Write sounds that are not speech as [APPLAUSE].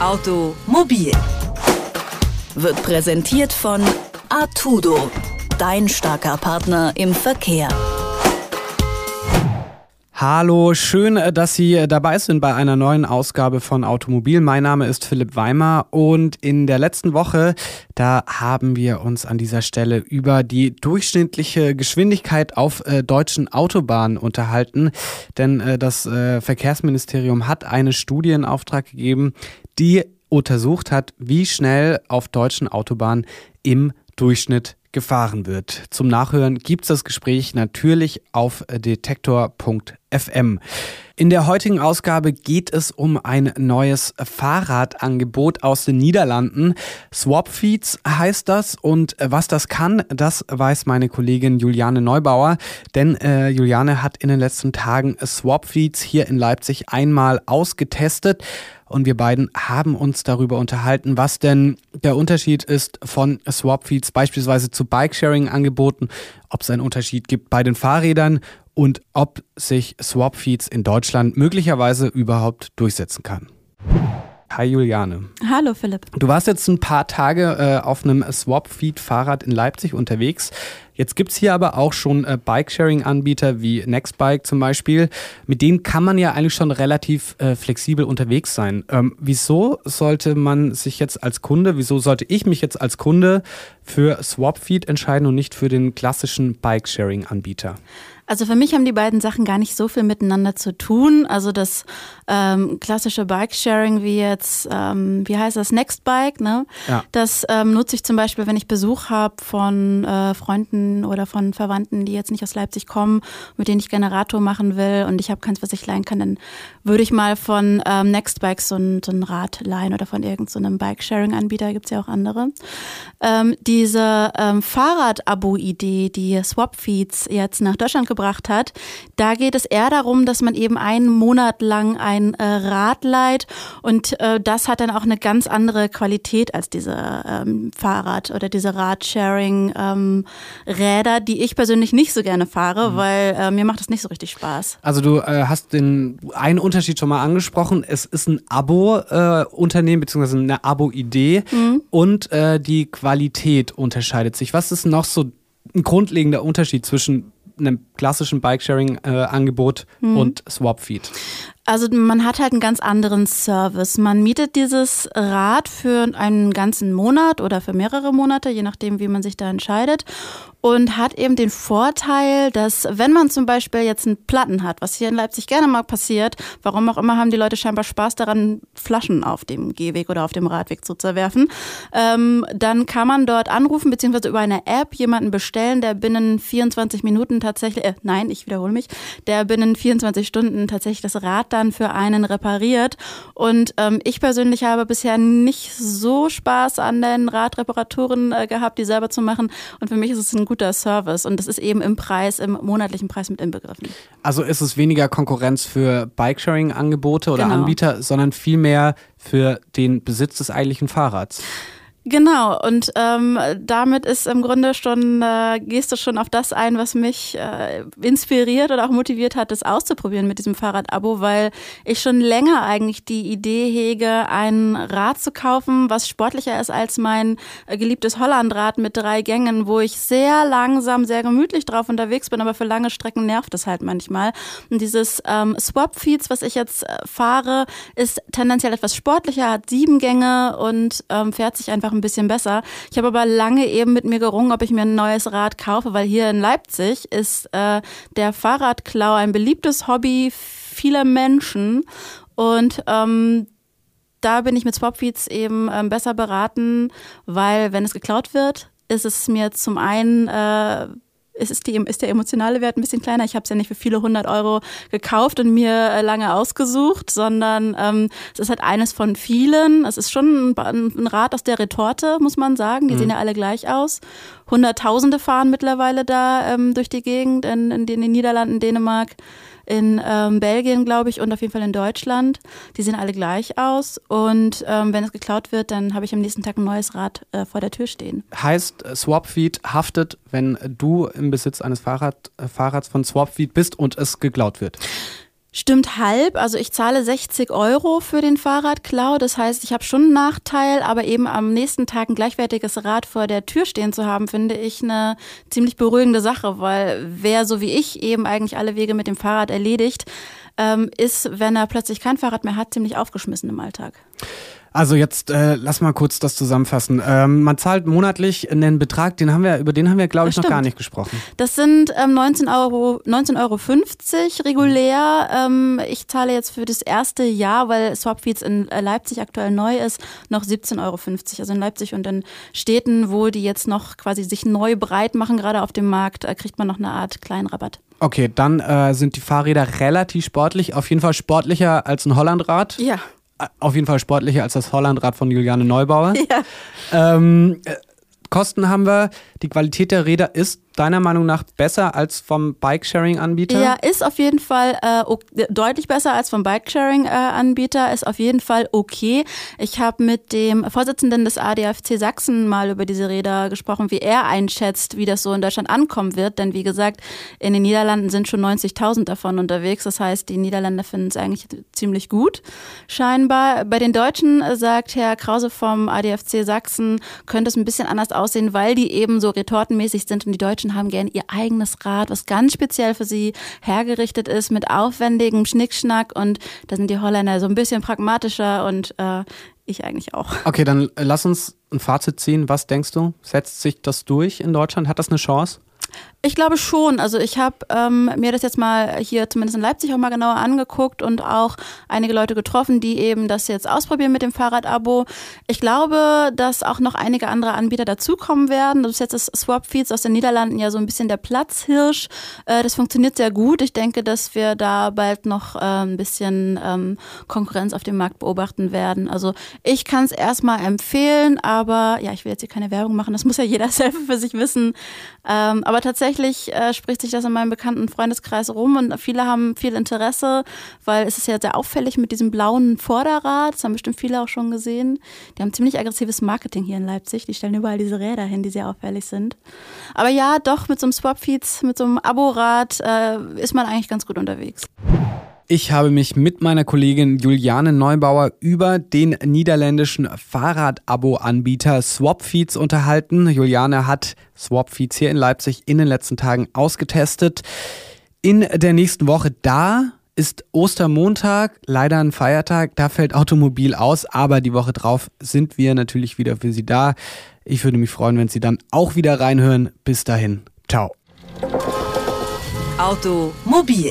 Automobil wird präsentiert von Artudo, dein starker Partner im Verkehr. Hallo, schön, äh, dass Sie äh, dabei sind bei einer neuen Ausgabe von Automobil. Mein Name ist Philipp Weimer und in der letzten Woche, da haben wir uns an dieser Stelle über die durchschnittliche Geschwindigkeit auf äh, deutschen Autobahnen unterhalten, denn äh, das äh, Verkehrsministerium hat eine Studie in Auftrag gegeben, die untersucht hat, wie schnell auf deutschen Autobahnen im Durchschnitt gefahren wird. Zum Nachhören gibt es das Gespräch natürlich auf detektor.fm. In der heutigen Ausgabe geht es um ein neues Fahrradangebot aus den Niederlanden. Swapfeeds heißt das und was das kann, das weiß meine Kollegin Juliane Neubauer, denn äh, Juliane hat in den letzten Tagen Swapfeeds hier in Leipzig einmal ausgetestet und wir beiden haben uns darüber unterhalten, was denn der Unterschied ist von Swapfeeds beispielsweise zu Bikesharing-Angeboten, ob es einen Unterschied gibt bei den Fahrrädern und ob sich Swapfeeds in Deutschland möglicherweise überhaupt durchsetzen kann. Hi Juliane. Hallo Philipp. Du warst jetzt ein paar Tage äh, auf einem Swapfeed-Fahrrad in Leipzig unterwegs. Jetzt gibt es hier aber auch schon äh, Bike-Sharing-Anbieter wie Nextbike zum Beispiel. Mit denen kann man ja eigentlich schon relativ äh, flexibel unterwegs sein. Ähm, wieso sollte man sich jetzt als Kunde, wieso sollte ich mich jetzt als Kunde für Swapfeed entscheiden und nicht für den klassischen Bike-Sharing-Anbieter? Also für mich haben die beiden Sachen gar nicht so viel miteinander zu tun. Also das ähm, klassische Bike-Sharing wie jetzt, ähm, wie heißt das, Nextbike, ne? Ja. Das ähm, nutze ich zum Beispiel, wenn ich Besuch habe von äh, Freunden oder von Verwandten, die jetzt nicht aus Leipzig kommen, mit denen ich Generator machen will und ich habe keins, was ich leihen kann, dann würde ich mal von ähm, Nextbike so ein, so ein Rad leihen oder von irgendeinem so Bike-Sharing-Anbieter, gibt es ja auch andere. Ähm, diese ähm, Fahrrad-Abo-Idee, die Swapfeeds jetzt nach Deutschland gebracht gebracht hat. Da geht es eher darum, dass man eben einen Monat lang ein äh, Rad leiht und äh, das hat dann auch eine ganz andere Qualität als diese ähm, Fahrrad- oder diese Radsharing-Räder, ähm, die ich persönlich nicht so gerne fahre, mhm. weil äh, mir macht das nicht so richtig Spaß. Also du äh, hast den einen Unterschied schon mal angesprochen. Es ist ein Abo-Unternehmen äh, beziehungsweise eine Abo-Idee mhm. und äh, die Qualität unterscheidet sich. Was ist noch so ein grundlegender Unterschied zwischen einem klassischen Bikesharing-Angebot äh, mhm. und Swapfeed? Also man hat halt einen ganz anderen Service. Man mietet dieses Rad für einen ganzen Monat oder für mehrere Monate, je nachdem, wie man sich da entscheidet und hat eben den Vorteil, dass wenn man zum Beispiel jetzt einen Platten hat, was hier in Leipzig gerne mal passiert, warum auch immer haben die Leute scheinbar Spaß daran, Flaschen auf dem Gehweg oder auf dem Radweg zuzuwerfen, ähm, dann kann man dort anrufen beziehungsweise über eine App jemanden bestellen, der binnen 24 Minuten tatsächlich, äh, nein, ich wiederhole mich, der binnen 24 Stunden tatsächlich das Rad dann für einen repariert. Und ähm, ich persönlich habe bisher nicht so Spaß an den Radreparaturen äh, gehabt, die selber zu machen. Und für mich ist es ein guter Service und das ist eben im Preis, im monatlichen Preis mit inbegriffen. Also ist es weniger Konkurrenz für Bikesharing-Angebote oder genau. Anbieter, sondern vielmehr für den Besitz des eigentlichen Fahrrads? Genau, und ähm, damit ist im Grunde schon, äh, gehst du schon auf das ein, was mich äh, inspiriert oder auch motiviert hat, das auszuprobieren mit diesem Fahrrad-Abo, weil ich schon länger eigentlich die Idee hege, ein Rad zu kaufen, was sportlicher ist als mein äh, geliebtes Hollandrad mit drei Gängen, wo ich sehr langsam, sehr gemütlich drauf unterwegs bin, aber für lange Strecken nervt es halt manchmal. Und dieses ähm, Swap-Feeds, was ich jetzt äh, fahre, ist tendenziell etwas sportlicher, hat sieben Gänge und ähm, fährt sich einfach ein bisschen besser. Ich habe aber lange eben mit mir gerungen, ob ich mir ein neues Rad kaufe, weil hier in Leipzig ist äh, der Fahrradklau ein beliebtes Hobby vieler Menschen und ähm, da bin ich mit Swapfeeds eben ähm, besser beraten, weil wenn es geklaut wird, ist es mir zum einen äh, ist, ist, die, ist der emotionale Wert ein bisschen kleiner. Ich habe es ja nicht für viele hundert Euro gekauft und mir äh, lange ausgesucht, sondern ähm, es ist halt eines von vielen. Es ist schon ein, ein Rad aus der Retorte, muss man sagen. Die mhm. sehen ja alle gleich aus. Hunderttausende fahren mittlerweile da ähm, durch die Gegend in, in den Niederlanden, Dänemark in ähm, Belgien, glaube ich, und auf jeden Fall in Deutschland. Die sehen alle gleich aus. Und ähm, wenn es geklaut wird, dann habe ich am nächsten Tag ein neues Rad äh, vor der Tür stehen. Heißt, Swapfeed haftet, wenn du im Besitz eines Fahrrad, äh, Fahrrads von Swapfeed bist und es geklaut wird? Stimmt halb. Also ich zahle 60 Euro für den Fahrradklau. Das heißt, ich habe schon einen Nachteil, aber eben am nächsten Tag ein gleichwertiges Rad vor der Tür stehen zu haben, finde ich eine ziemlich beruhigende Sache, weil wer so wie ich eben eigentlich alle Wege mit dem Fahrrad erledigt, ähm, ist, wenn er plötzlich kein Fahrrad mehr hat, ziemlich aufgeschmissen im Alltag. Also jetzt äh, lass mal kurz das zusammenfassen. Ähm, man zahlt monatlich einen Betrag, den haben wir, über den haben wir, glaube ich, noch gar nicht gesprochen. Das sind ähm, 19 Euro, 19,50 Euro regulär. Ähm, ich zahle jetzt für das erste Jahr, weil Swapfeeds in äh, Leipzig aktuell neu ist, noch 17,50 Euro. Also in Leipzig und in Städten, wo die jetzt noch quasi sich neu breit machen, gerade auf dem Markt, äh, kriegt man noch eine Art kleinen Rabatt. Okay, dann äh, sind die Fahrräder relativ sportlich, auf jeden Fall sportlicher als ein Hollandrad. Ja auf jeden Fall sportlicher als das Hollandrad von Juliane Neubauer. [LAUGHS] Ja. Ähm, äh, Kosten haben wir. Die Qualität der Räder ist deiner Meinung nach besser als vom Bikesharing-Anbieter? Ja, ist auf jeden Fall äh, deutlich besser als vom Bikesharing-Anbieter, ist auf jeden Fall okay. Ich habe mit dem Vorsitzenden des ADFC Sachsen mal über diese Räder gesprochen, wie er einschätzt, wie das so in Deutschland ankommen wird. Denn wie gesagt, in den Niederlanden sind schon 90.000 davon unterwegs. Das heißt, die Niederländer finden es eigentlich ziemlich gut, scheinbar. Bei den Deutschen sagt Herr Krause vom ADFC Sachsen, könnte es ein bisschen anders aussehen, weil die eben so retortenmäßig sind und die Deutschen Menschen haben gerne ihr eigenes Rad, was ganz speziell für sie hergerichtet ist, mit aufwendigem Schnickschnack. Und da sind die Holländer so ein bisschen pragmatischer und äh, ich eigentlich auch. Okay, dann lass uns ein Fazit ziehen. Was denkst du? Setzt sich das durch in Deutschland? Hat das eine Chance? Ich glaube schon. Also ich habe ähm, mir das jetzt mal hier zumindest in Leipzig auch mal genauer angeguckt und auch einige Leute getroffen, die eben das jetzt ausprobieren mit dem Fahrradabo. Ich glaube, dass auch noch einige andere Anbieter dazukommen werden. Das ist jetzt das Swapfeeds aus den Niederlanden ja so ein bisschen der Platzhirsch. Äh, das funktioniert sehr gut. Ich denke, dass wir da bald noch äh, ein bisschen ähm, Konkurrenz auf dem Markt beobachten werden. Also ich kann es erstmal empfehlen, aber ja, ich will jetzt hier keine Werbung machen. Das muss ja jeder [LAUGHS] selber für sich wissen. Ähm, aber tatsächlich tatsächlich äh, spricht sich das in meinem bekannten Freundeskreis rum und viele haben viel Interesse, weil es ist ja sehr auffällig mit diesem blauen Vorderrad. Das haben bestimmt viele auch schon gesehen. Die haben ziemlich aggressives Marketing hier in Leipzig. Die stellen überall diese Räder hin, die sehr auffällig sind. Aber ja, doch, mit so einem Swapfeeds, mit so einem Aborad äh, ist man eigentlich ganz gut unterwegs. Ich habe mich mit meiner Kollegin Juliane Neubauer über den niederländischen Fahrrad-Abo-Anbieter Swapfeeds unterhalten. Juliane hat Swapfeeds hier in Leipzig in den letzten Tagen ausgetestet. In der nächsten Woche da ist Ostermontag, leider ein Feiertag, da fällt Automobil aus, aber die Woche drauf sind wir natürlich wieder für Sie da. Ich würde mich freuen, wenn Sie dann auch wieder reinhören. Bis dahin, ciao. Automobil